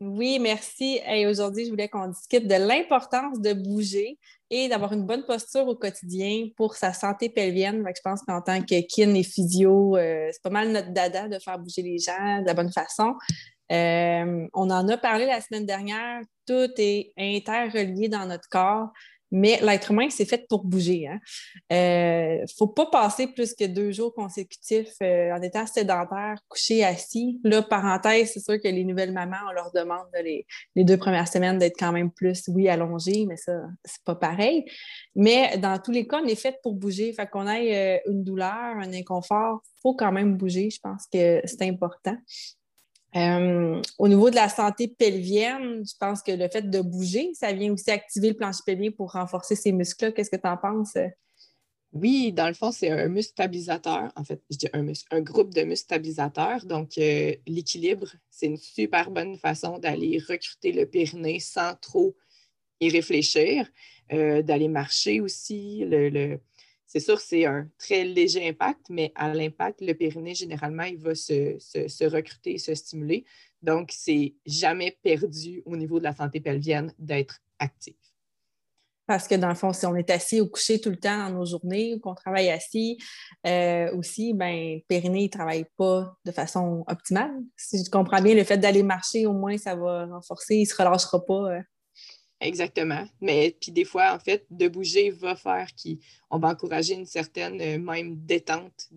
Oui, merci. Et aujourd'hui, je voulais qu'on discute de l'importance de bouger et d'avoir une bonne posture au quotidien pour sa santé pelvienne. je pense qu'en tant que kin et physio, euh, c'est pas mal notre dada de faire bouger les gens de la bonne façon. Euh, on en a parlé la semaine dernière. Tout est interrelié dans notre corps. Mais l'être humain, c'est fait pour bouger. Il hein. ne euh, faut pas passer plus que deux jours consécutifs euh, en étant sédentaire, couché, assis. Là, parenthèse, c'est sûr que les nouvelles mamans, on leur demande les, deux premières semaines d'être quand même plus, oui, allongées, mais ça, c'est pas pareil. Mais dans tous les cas, on est fait pour bouger. Fait qu'on ait euh, une douleur, un inconfort, il faut quand même bouger. Je pense que c'est important. Euh, au niveau de la santé pelvienne, je pense que le fait de bouger, ça vient aussi activer le plancher pelvien pour renforcer ces muscles-là. Qu'est-ce que tu en penses? Oui, dans le fond, c'est un muscle stabilisateur. En fait, je dis un muscle, un groupe de muscles stabilisateurs. Donc, euh, l'équilibre, c'est une super bonne façon d'aller recruter le périnée sans trop y réfléchir, euh, d'aller marcher aussi. le, c'est sûr, c'est un très léger impact, mais à l'impact, le périnée, généralement, il va se, recruter, se stimuler. Donc, c'est jamais perdu au niveau de la santé pelvienne d'être actif. Parce que dans le fond, si on est assis ou couché tout le temps dans nos journées ou qu'on travaille assis euh, aussi, ben périnée ne travaille pas de façon optimale. Si je comprends bien, le fait d'aller marcher, au moins, ça va renforcer, il ne se relâchera pas. Euh, Exactement. Mais puis des fois, en fait, de bouger va faire qu'on va encourager une certaine euh, même détente.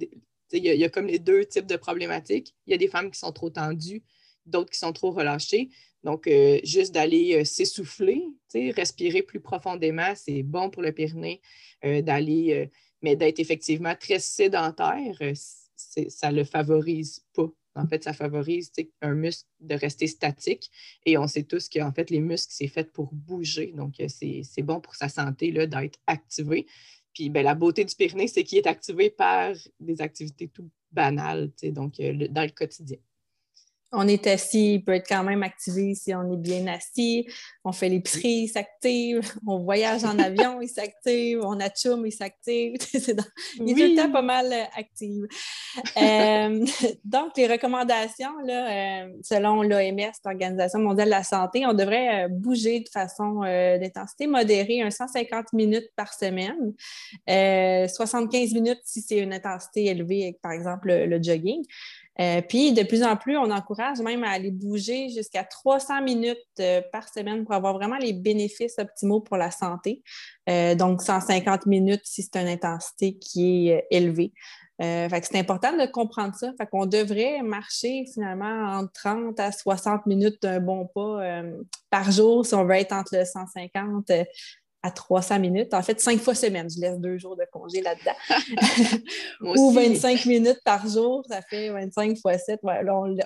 Il y, a comme les deux types de problématiques. Il y a des femmes qui sont trop tendues, d'autres qui sont trop relâchées. Donc, euh, juste d'aller euh, s'essouffler, respirer plus profondément, c'est bon pour le périnée. d'aller, mais d'être effectivement très sédentaire, ça ne le favorise pas en fait, ça favorise un muscle de rester statique. Et on sait tous qu'en fait, les muscles, c'est fait pour bouger. Donc, euh, c'est bon pour sa santé d'être activé. Puis ben, la beauté du Pyrénées, c'est qu'il est activé par des activités tout banales, donc euh, dans le quotidien on est assis, il peut être quand même activé si on est bien assis. On fait l'épicerie, il s'active. On voyage en avion, il s'active. On a chum, il s'active. Il est tout le temps pas mal euh, actif. Euh, donc, les recommandations, là, euh, selon l'OMS, l'Organisation mondiale de la santé, on devrait bouger de façon d'intensité modérée, un 150 minutes par semaine, 75 minutes si c'est une intensité élevée, par exemple le jogging. Euh, puis, de plus en plus, on encourage même à aller bouger jusqu'à 300 minutes euh, par semaine pour avoir vraiment les bénéfices optimaux pour la santé. Euh, donc, 150 minutes si c'est une intensité qui est élevée. c'est important de comprendre ça. Fait qu'on devrait marcher finalement entre 30 à 60 minutes d'un bon pas par jour si on veut être entre le 150 à 300 minutes. En fait, cinq fois semaine. Je laisse deux jours de congé là-dedans. Ou 25 minutes par jour, ça fait 25 fois 7.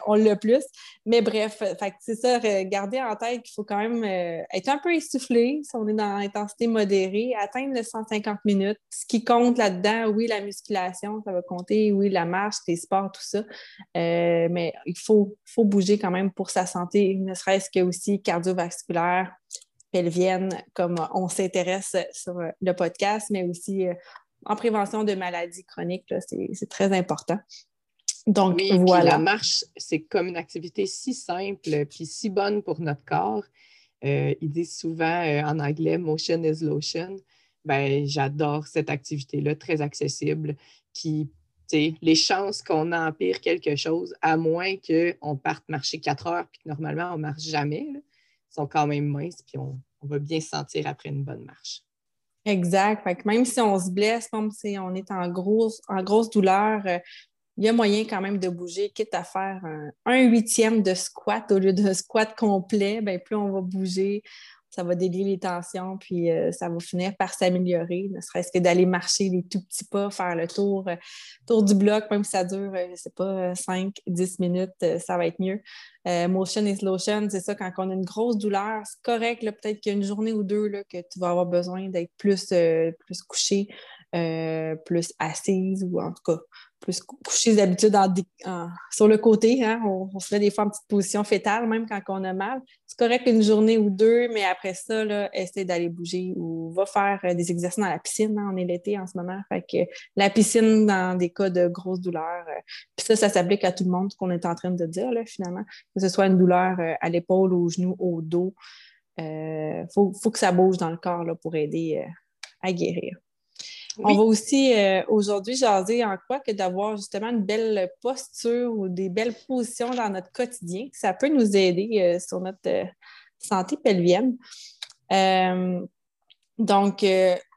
on, l'a plus. Mais bref, c'est ça, garder en tête qu'il faut quand même euh, être un peu essoufflé si on est dans l'intensité modérée, atteindre le 150 minutes. Ce qui compte là-dedans, oui, la musculation, ça va compter, oui, la marche, les sports, tout ça. Euh, mais il faut, faut bouger quand même pour sa santé, ne serait-ce que aussi cardiovasculaire, pelvienne, comme on s'intéresse sur le podcast, mais aussi euh, en prévention de maladies chroniques. C'est très important. Donc, voilà. la marche, c'est comme une activité si simple puis si bonne pour notre corps. Euh, ils disent souvent euh, en anglais motion is lotion. Ben, j'adore cette activité-là, très accessible, qui, les chances qu'on empire quelque chose, à moins qu'on parte marcher quatre heures, puis que normalement, on ne marche jamais, sont quand même minces, puis on, va bien se sentir après une bonne marche. Exact. même si on se blesse, même si on est en grosse, en grosse douleur, euh, il y a moyen quand même de bouger, quitte à faire un, huitième de squat au lieu d'un squat complet, ben, plus on va bouger, ça va délier les tensions, puis euh, ça va finir par s'améliorer, ne serait-ce que d'aller marcher les tout petits pas, faire le tour, euh, tour du bloc, même si ça dure, je ne sais pas, 5, 10 minutes, ça va être mieux. motion is lotion, c'est ça, quand on a une grosse douleur, c'est correct, peut-être qu'il y a une journée ou deux là, que tu vas avoir besoin d'être plus, plus couché, plus assise, ou en tout cas, plus coucher d'habitude sur le côté. Hein? On, se met des fois en petite position fétale, même quand on a mal. C'est correct une journée ou deux, mais après ça, là, essaie d'aller bouger ou va faire euh, des exercices dans la piscine. Hein? On est l'été en ce moment. Fait que la piscine dans des cas de grosse douleur. Euh, puis ça, ça s'applique à tout le monde, ce qu'on est en train de dire, là, finalement. Que ce soit une douleur euh, à l'épaule, au genou, au dos. Il faut, faut, que ça bouge dans le corps là, pour aider à guérir. On va aussi euh, aujourd'hui jaser en quoi que d'avoir justement une belle posture ou des belles positions dans notre quotidien. Ça peut nous aider euh, sur notre euh, santé pelvienne. donc,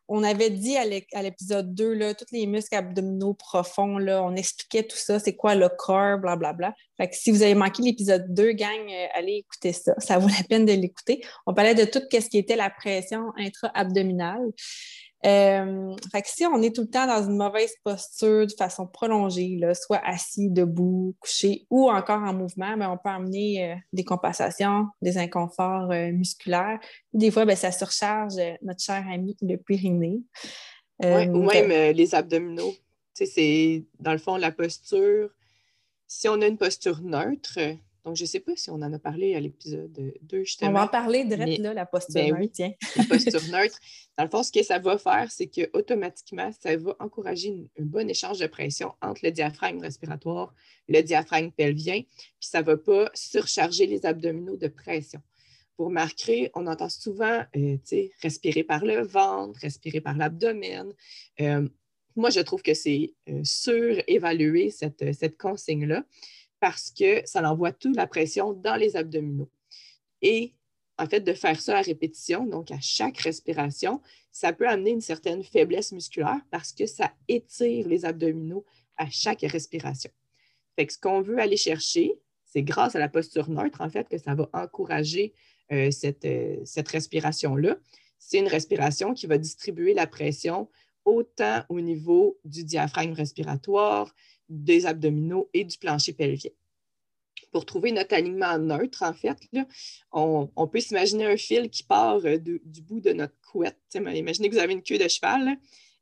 on avait dit à l'épisode 2, là, tous les muscles abdominaux profonds, là, on expliquait tout ça, c'est quoi le corps, blablabla. Fait que si vous avez manqué l'épisode 2, gang, allez écouter ça. Ça vaut la peine de l'écouter. On parlait de tout ce qui était la pression intra-abdominale. Euh, fait que si on est tout le temps dans une mauvaise posture de façon prolongée, là, soit assis, debout, couché ou encore en mouvement, ben, on peut amener euh, des compensations, des inconforts euh, musculaires. Des fois, ben, ça surcharge notre cher ami le périnée. ou même les abdominaux. C'est dans le fond la posture. Si on a une posture neutre, donc, je ne sais pas si on en a parlé à l'épisode 2, justement. On va en parler direct, là, la posture ben neutre, tiens. la posture neutre. Dans le fond, ce que ça va faire, c'est qu'automatiquement, ça va encourager un bon échange de pression entre le diaphragme respiratoire, le diaphragme pelvien, puis ça ne va pas surcharger les abdominaux de pression. Vous remarquerez, on entend souvent, euh, respirer par le ventre, respirer par l'abdomen. Euh, moi, je trouve que c'est euh, surévaluer cette, cette consigne-là parce que ça envoie toute la pression dans les abdominaux. Et en fait, de faire ça à répétition, donc à chaque respiration, ça peut amener une certaine faiblesse musculaire parce que ça étire les abdominaux à chaque respiration. Fait ce qu'on veut aller chercher, c'est grâce à la posture neutre, en fait, que ça va encourager euh, cette, euh, cette respiration-là. C'est une respiration qui va distribuer la pression autant au niveau du diaphragme respiratoire, des abdominaux et du plancher pelvien. Pour trouver notre alignement neutre, en fait, on, peut s'imaginer un fil qui part euh, du bout de notre couette. imaginez que vous avez une queue de cheval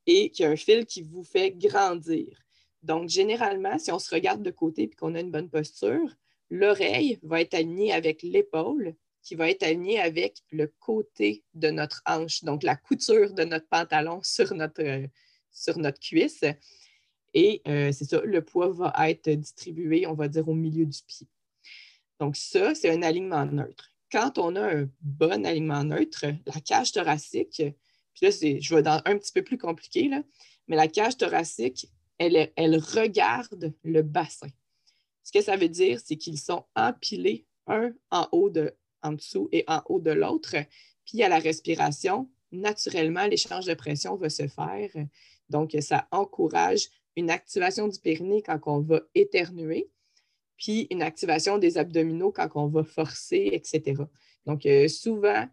et qu'il y a un fil qui vous fait grandir. Donc, généralement, si on se regarde de côté et qu'on a une bonne posture, l'oreille va être alignée avec l'épaule qui va être alignée avec le côté de notre hanche, donc la couture de notre pantalon sur notre, euh, sur notre cuisse. Et euh, c'est ça, le poids va être distribué, on va dire, au milieu du pied. Donc, ça, c'est un alignement neutre. Quand on a un bon alignement neutre, la cage thoracique, puis là, je vais dans un petit peu plus compliqué, là, mais la cage thoracique, elle, elle regarde le bassin. Ce que ça veut dire, c'est qu'ils sont empilés un en haut de, en dessous et en haut de l'autre. Puis à la respiration, naturellement, l'échange de pression va se faire. Donc, ça encourage une activation du périnée quand on va éternuer, puis une activation des abdominaux quand on va forcer, etc. Donc, euh, souvent,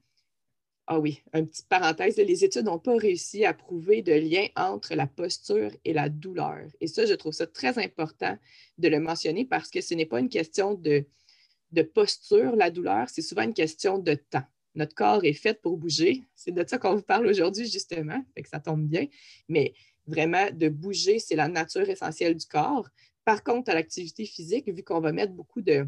ah oui, une petite parenthèse, les études n'ont pas réussi à prouver de lien entre la posture et la douleur. Et ça, je trouve ça très important de le mentionner parce que ce n'est pas une question de, de posture, la douleur, c'est souvent une question de temps. Notre corps est fait pour bouger. C'est de ça qu'on vous parle aujourd'hui, justement, fait que ça tombe bien. Mais vraiment de bouger, c'est la nature essentielle du corps. Par contre, à l'activité physique, vu qu'on va mettre beaucoup de,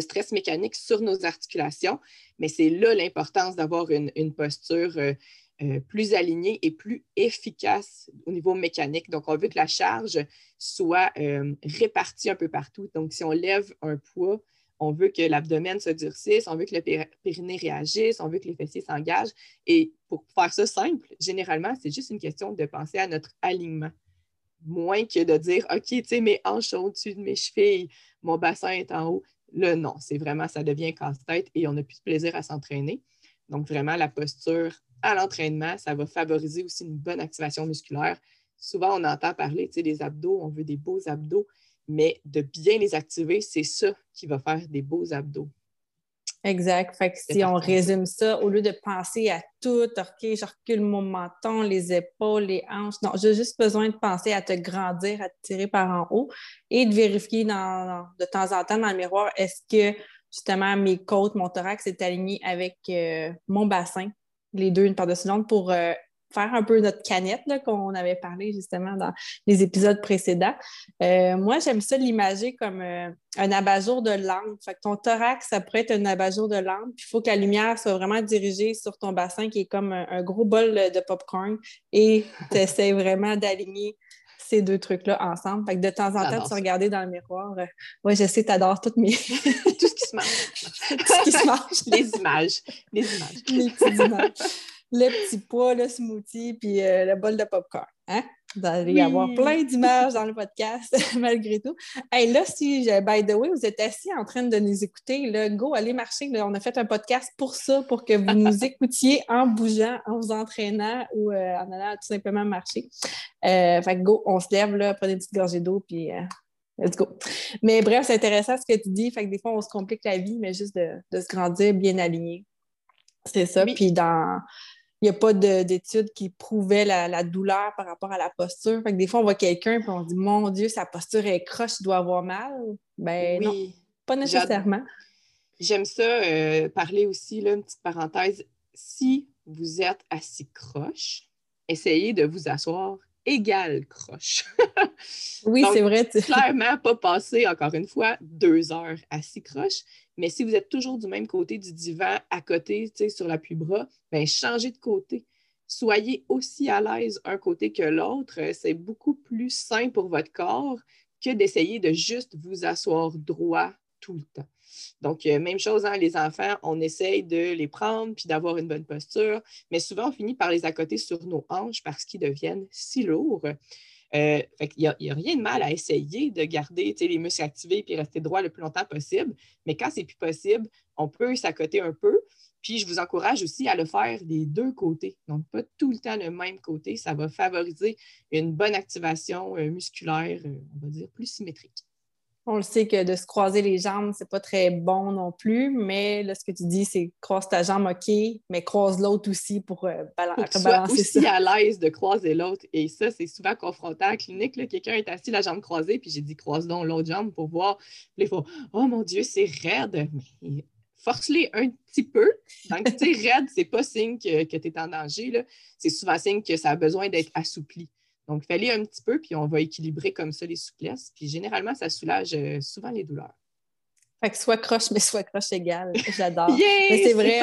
stress mécanique sur nos articulations, mais c'est là l'importance d'avoir une, posture euh, euh, plus alignée et plus efficace au niveau mécanique. Donc, on veut que la charge soit euh, répartie un peu partout. Donc, si on lève un poids, on veut que l'abdomen se durcisse, on veut que le périnée réagisse, on veut que les fessiers s'engagent. Et pour faire ça simple, généralement, c'est juste une question de penser à notre alignement. Moins que de dire, OK, tu sais, mes hanches sont au-dessus de mes chevilles, mon bassin est en haut. Là, non, c'est vraiment, ça devient casse-tête et on n'a plus de plaisir à s'entraîner. Donc, vraiment, la posture à l'entraînement, ça va favoriser aussi une bonne activation musculaire. Souvent, on entend parler tu sais, des abdos, on veut des beaux abdos mais de bien les activer, c'est ça qui va faire des beaux abdos. Exact. Fait que si on résume ça, au lieu de penser à tout, OK, je recule mon menton, les épaules, les hanches, non, j'ai juste besoin de penser à te grandir, à te tirer par en haut et de vérifier dans, de temps en temps dans le miroir, est-ce que justement mes côtes, mon thorax est aligné avec euh, mon bassin, les deux une par-dessus l'autre, pour euh, faire un peu notre canette qu'on avait parlé justement dans les épisodes précédents. Euh, moi, j'aime ça l'imager comme euh, un abat-jour de lampe. Fait que ton thorax, ça pourrait être un abat-jour de lampe. Puis il faut que la lumière soit vraiment dirigée sur ton bassin qui est comme un, gros bol de popcorn et tu essaies vraiment d'aligner ces deux trucs-là ensemble. Fait que de temps en temps, tu regarder dans le miroir. Euh, oui, je sais, tu adores toutes mes. Tout ce qui se mange. Tout ce qui se mange. Les images. Les images. Les petites images le petit pois, le smoothie, puis euh, le bol de popcorn. Hein? Vous allez y avoir plein d'images dans le podcast, malgré tout. Hey, là, si, by the way, vous êtes assis en train de nous écouter, là, go, allez marcher. on a fait un podcast pour ça, pour que vous nous écoutiez en bougeant, en vous entraînant ou euh, en allant tout simplement marcher. Euh, fait que go, on se lève, là, prenez une petite gorgée d'eau, puis let's go. Mais bref, c'est intéressant ce que tu dis. Fait que des fois, on se complique la vie, mais juste de, se grandir bien aligné. C'est ça. Puis dans n'y a pas d'études qui prouvaient la, douleur par rapport à la posture. Fait que des fois, on voit quelqu'un et on dit Mon Dieu, sa posture est croche, il doit avoir mal. Ben non, pas nécessairement. J'aime ça euh, parler aussi, là, une petite parenthèse. Si vous êtes assis croche, essayez de vous asseoir égal croche. oui, c'est vrai. Clairement, pas passer, encore une fois, deux heures assis croche. Mais si vous êtes toujours du même côté du divan, à côté, sur l'appui-bras, bien, changez de côté. Soyez aussi à l'aise un côté que l'autre. C'est beaucoup plus sain pour votre corps que d'essayer de juste vous asseoir droit tout le temps. Donc, euh, même chose, hein, les enfants, on essaye de les prendre puis d'avoir une bonne posture, mais souvent, on finit par les accoter sur nos hanches parce qu'ils deviennent si lourds. Euh, il n'y a, rien de mal à essayer de garder les muscles activés et rester droit le plus longtemps possible, mais quand c'est plus possible, on peut s'accoter un peu. Puis je vous encourage aussi à le faire des deux côtés, donc pas tout le temps le même côté. Ça va favoriser une bonne activation euh, musculaire, on va dire, plus symétrique. On le sait que de se croiser les jambes, c'est pas très bon non plus, mais là, ce que tu dis, c'est croise ta jambe, OK, mais croise l'autre aussi pour, euh, balancer ça. aussi à l'aise de croiser l'autre. Et ça, c'est souvent confrontant à la clinique. Quelqu'un est assis la jambe croisée, puis j'ai dit croise donc l'autre jambe pour voir. Puis il faut Oh mon Dieu, c'est raide. Mais force-les un petit peu. Donc, tu sais, raide, c'est pas signe que, que tu es en danger. C'est souvent signe que ça a besoin d'être assoupli. Donc, fallait un petit peu, puis on va équilibrer comme ça les souplesses. Puis généralement, ça soulage euh, souvent les douleurs. Fait que soit croche, mais soit croche égale. J'adore. mais c'est vrai.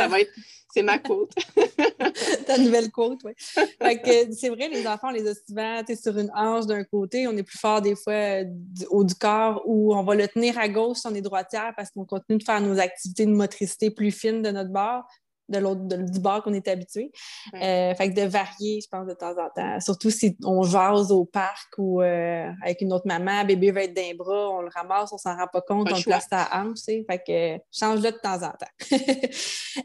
C'est ma quote. Ta nouvelle quote, oui. Fait que c'est vrai, les enfants, on les a souvent sur une hanche d'un côté. On est plus fort des fois euh, du haut du corps ou on va le tenir à gauche si on est droitière parce qu'on continue de faire nos activités de motricité plus fines de notre bord de l'autre du bord qu'on est habitué. Euh, fait que de varier, je pense, de temps en temps. Surtout si on jase au parc ou euh, avec une autre maman, bébé va être d'un bras, on le ramasse, on s'en rend pas compte, on le place à hanche, tu sais. Fait que change-le de temps en temps.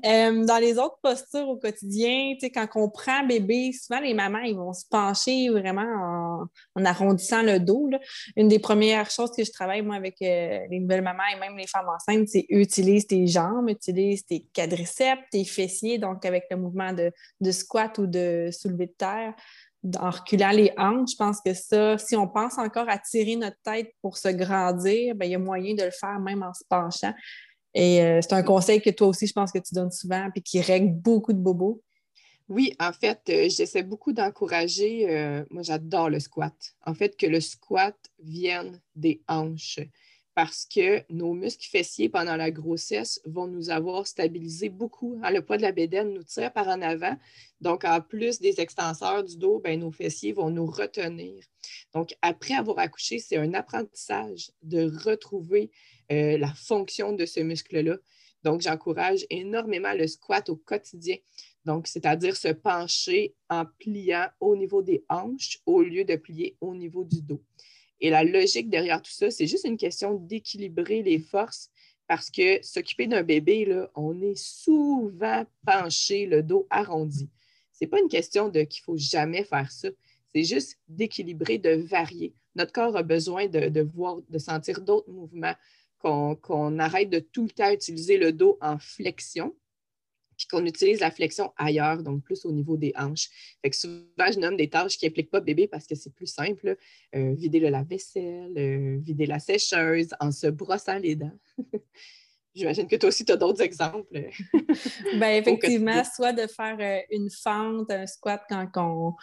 Euh, dans les autres postures au quotidien, tu sais, quand on prend bébé, souvent les mamans, ils vont se pencher vraiment en, arrondissant le dos. Une des premières choses que je travaille, moi, avec les nouvelles mamans et même les femmes enceintes, c'est utilise tes jambes, utilise tes quadriceps, tes fessiers, donc avec le mouvement de, squat ou de soulevé de terre, en reculant les hanches, je pense que ça, si on pense encore à tirer notre tête pour se grandir, ben, il y a moyen de le faire même en se penchant. Et euh, c'est un conseil que toi aussi, je pense que tu donnes souvent, puis qui règle beaucoup de bobos. Oui, en fait, euh, j'essaie beaucoup d'encourager, euh, moi j'adore le squat. En fait, que le squat vienne des hanches parce que nos muscles fessiers pendant la grossesse vont nous avoir stabilisé beaucoup. Hein, le poids de la bédaine nous tire par en avant. Donc, en plus des extenseurs du dos, ben, nos fessiers vont nous retenir. Donc, après avoir accouché, c'est un apprentissage de retrouver euh, la fonction de ce muscle-là. Donc, j'encourage énormément le squat au quotidien. Donc, c'est-à-dire se pencher en pliant au niveau des hanches au lieu de plier au niveau du dos. Et la logique derrière tout ça, c'est juste une question d'équilibrer les forces parce que s'occuper d'un bébé, on est souvent penché, le dos arrondi. Ce n'est pas une question de qu'il ne faut jamais faire ça. C'est juste d'équilibrer, de varier. Notre corps a besoin de, voir, de sentir d'autres mouvements qu'on arrête de tout le temps utiliser le dos en flexion, qu'on utilise la flexion ailleurs, donc plus au niveau des hanches. Fait que souvent, je nomme des tâches qui n'impliquent pas bébé parce que c'est plus simple. Euh, vider le lave-vaisselle, euh, vider la sécheuse en se brossant les dents. J'imagine que toi aussi, tu as d'autres exemples. ben, effectivement, soit de faire euh, une fente, un squat quand on,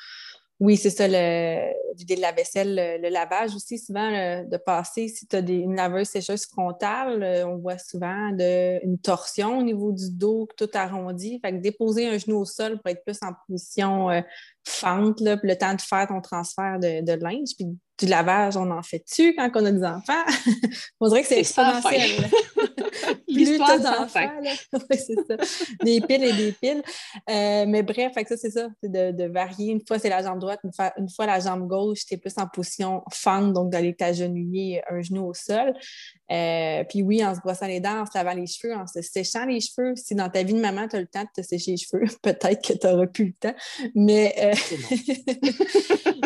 oui, c'est ça, le vider de la vaisselle, le, lavage aussi, souvent de passer, si tu as une laveuse sécheuse frontale, euh, on voit souvent de, une torsion au niveau du dos, tout arrondi. Fait que déposer un genou au sol pour être plus en position euh, fente, là, le temps de faire ton transfert de, de linge. Puis du lavage, on en fait-tu quand on a des enfants? on dirait que c'est exponentiel. L'histoire d'enfants. oui, c'est ça. Des piles et des piles. Euh, mais bref, ça, c'est ça. C'est de, varier. Une fois, c'est la jambe droite. Une fois, la jambe gauche, tu es plus en position fente, donc d'aller t'agenouiller un genou au sol. Euh, puis oui, en se brossant les dents, en se lavant les cheveux, en se séchant les cheveux. Si dans ta vie de maman, tu as le temps de te sécher les cheveux, peut-être que tu n'auras plus le temps. Mais, euh,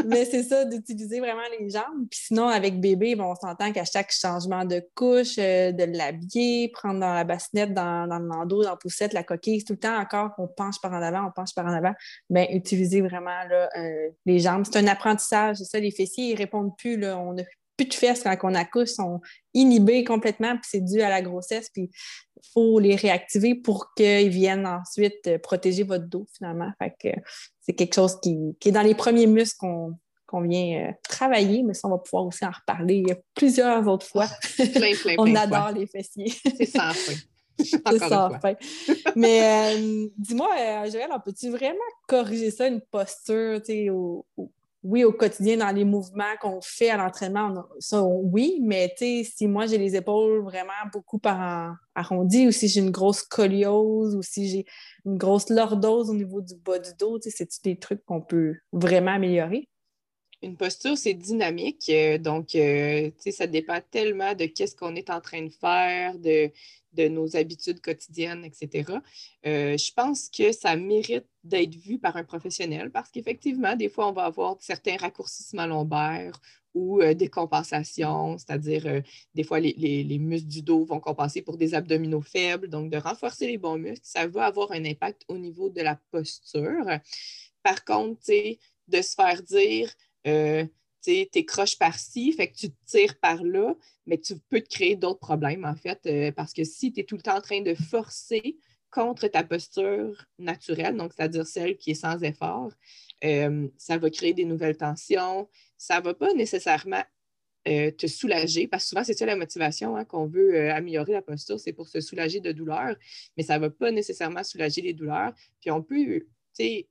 mais c'est ça, d'utiliser vraiment les jambes. Puis sinon, avec bébé, bon, on s'entend qu'à chaque changement de couche, de l'habiller, prendre dans la bassinette, dans, dans le landau, dans la poussette, la coquille, tout le temps encore on penche par en avant, on penche par en avant. Bien, utiliser vraiment là, les jambes. C'est un apprentissage, c'est ça, les fessiers, ils répondent plus. On a plus de fesses quand on accouche, sont inhibés complètement, puis c'est dû à la grossesse, puis il faut les réactiver pour qu'ils viennent ensuite euh, protéger votre dos, finalement. Que c'est quelque chose qui, est dans les premiers muscles qu'on vient euh, travailler, mais ça, on va pouvoir aussi en reparler plusieurs autres fois. on adore les fessiers. C'est sans fin. C'est sans fin. Mais euh, dis-moi, Joël, on peut-tu vraiment corriger ça, une posture, tu sais, au, oui, au quotidien, dans les mouvements qu'on fait à l'entraînement, ça, oui, mais si moi j'ai les épaules vraiment beaucoup arrondies, ou si j'ai une grosse scoliose, ou si j'ai une grosse lordose au niveau du bas du dos, c'est des trucs qu'on peut vraiment améliorer? Une posture, c'est dynamique, euh, donc euh, ça dépend tellement de qu'est-ce qu'on est en train de faire, de, nos habitudes quotidiennes, etc. Euh, je pense que ça mérite d'être vu par un professionnel parce qu'effectivement, des fois, on va avoir certains raccourcissements lombaires ou des compensations, c'est-à-dire des fois les, muscles du dos vont compenser pour des abdominaux faibles. Donc, de renforcer les bons muscles, ça va avoir un impact au niveau de la posture. Par contre, de se faire dire, tu croches par-ci, fait que tu te tires par là, mais tu peux te créer d'autres problèmes, en fait, euh, parce que si tu es tout le temps en train de forcer contre ta posture naturelle, donc c'est-à-dire celle qui est sans effort, euh, ça va créer des nouvelles tensions, ça ne va pas nécessairement euh, te soulager, parce que souvent, c'est ça la motivation hein, qu'on veut améliorer la posture, c'est pour se soulager de douleur, mais ça ne va pas nécessairement soulager les douleurs. Puis on peut, tu sais,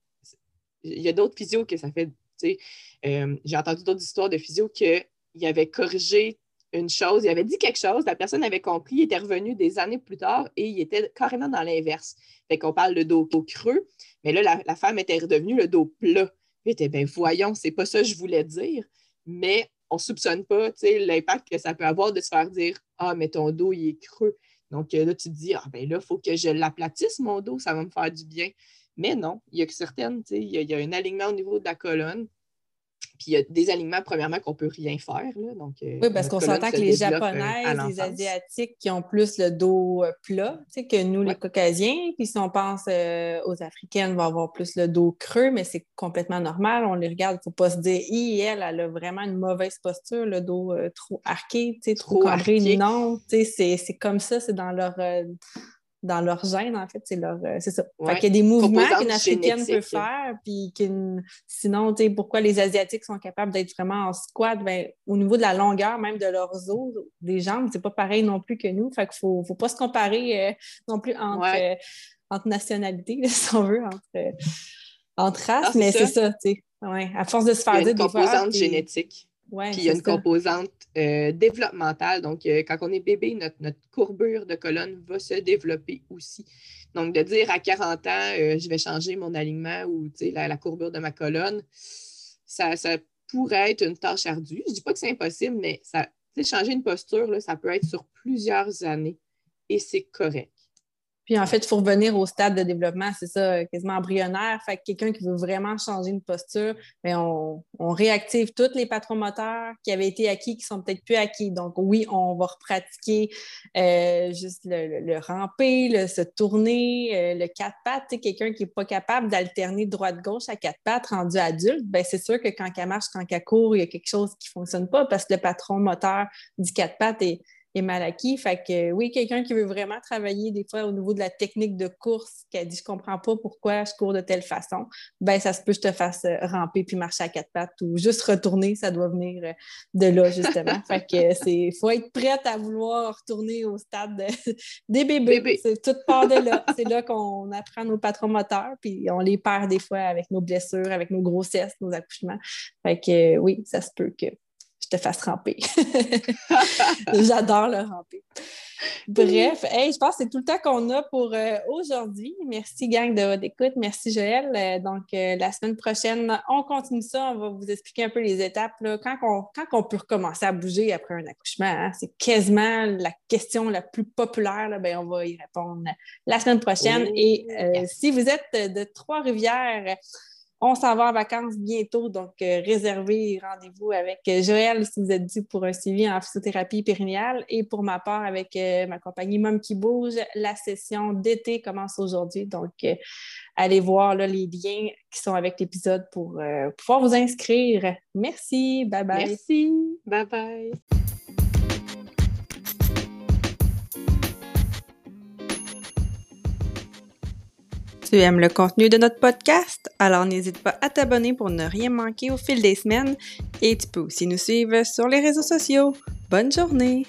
il y a d'autres physios que ça fait euh, j'ai entendu d'autres histoires de physio qu'il avait corrigé une chose, il avait dit quelque chose, la personne avait compris, il était revenu des années plus tard et il était carrément dans l'inverse. Fait qu'on parle de dos creux, mais là, la, femme était redevenue le dos plat. Il était, ben voyons, c'est pas ça que je voulais dire, mais on soupçonne pas l'impact que ça peut avoir de se faire dire Ah, mais ton dos, il est creux. Donc euh, là, tu te dis, ah ben là, il faut que je l'aplatisse, mon dos, ça va me faire du bien. Mais non, il y a que certaines, il y, il y, a un alignement au niveau de la colonne. Puis il y a des aliments, premièrement, qu'on ne peut rien faire. donc, euh, oui, parce qu'on s'entend que les euh, Japonaises, les Asiatiques qui ont plus le dos euh, plat que nous, les Caucasiens. Puis si on pense aux Africaines, vont avoir plus le dos creux, mais c'est complètement normal. On les regarde, il ne faut pas se dire, elle, elle a vraiment une mauvaise posture, le dos trop arqué, trop, trop cambré. Non, c'est comme ça, c'est dans leur dans leur gène, en fait, c'est leur. Euh, c'est ça. Fait qu'il y a des mouvements qu'une Africaine peut faire, puis qu'une. Sinon, tu sais, pourquoi les Asiatiques sont capables d'être vraiment en squat, ben, au niveau de la longueur même de leurs os, des jambes, c'est pas pareil non plus que nous. Fait qu'il faut, faut pas se comparer euh, non plus entre, euh, entre nationalités, si on veut, entre, entre races, mais c'est ça, tu sais. Ouais. À force de se faire dire des fois. composante génétique. Puis il y a une composante euh, développementale. Donc, euh, quand on est bébé, notre, courbure de colonne va se développer aussi. Donc, de dire à 40 ans, euh, je vais changer mon alignement ou la, courbure de ma colonne, ça, pourrait être une tâche ardue. Je ne dis pas que c'est impossible, mais ça, changer une posture, ça peut être sur plusieurs années et c'est correct. Puis en fait, il faut revenir au stade de développement, c'est ça, quasiment embryonnaire. Fait que quelqu'un qui veut vraiment changer une posture, bien, on, réactive tous les patrons moteurs qui avaient été acquis, qui sont peut-être plus acquis. Donc oui, on va repratiquer euh, juste le, ramper, le se tourner, euh, le quatre pattes. Quelqu'un qui n'est pas capable d'alterner droite-gauche à quatre pattes rendu adulte, ben c'est sûr que quand elle marche, quand elle court, il y a quelque chose qui ne fonctionne pas parce que le patron moteur du quatre pattes est est mal acquis. Fait que oui, quelqu'un qui veut vraiment travailler des fois au niveau de la technique de course, qui a dit je comprends pas pourquoi je cours de telle façon, ben ça se peut que je te fasse euh, ramper puis marcher à quatre pattes ou juste retourner, ça doit venir euh, de là justement. fait que c'est faut être prête à vouloir retourner au stade des bébés. C'est toute part de là. c'est là qu'on apprend nos patrons moteurs puis on les perd des fois avec nos blessures, avec nos grossesses, nos accouchements. Fait que oui, ça se peut que je te fasse ramper. J'adore le ramper. Bref, je pense que c'est tout le temps qu'on a pour euh, aujourd'hui. Merci, gang, de votre écoute. Merci, Joël. Euh, donc, euh, la semaine prochaine, on continue ça. On va vous expliquer un peu les étapes. Quand, on, quand on peut recommencer à bouger après un accouchement, hein, c'est quasiment la question la plus populaire. Là, ben, on va y répondre la semaine prochaine. Et si vous êtes de Trois-Rivières, on s'en va en vacances bientôt, donc euh, réservez rendez-vous avec euh, Joël si vous êtes dû pour un suivi en physiothérapie périnéale. Et pour ma part, avec euh, ma compagnie Mom qui bouge, la session d'été commence aujourd'hui. Donc, allez voir les liens qui sont avec l'épisode pour pouvoir vous inscrire. Merci. Bye bye. Merci. Bye bye. Tu aimes le contenu de notre podcast? Alors n'hésite pas à t'abonner pour ne rien manquer au fil des semaines et tu peux aussi nous suivre sur les réseaux sociaux. Bonne journée!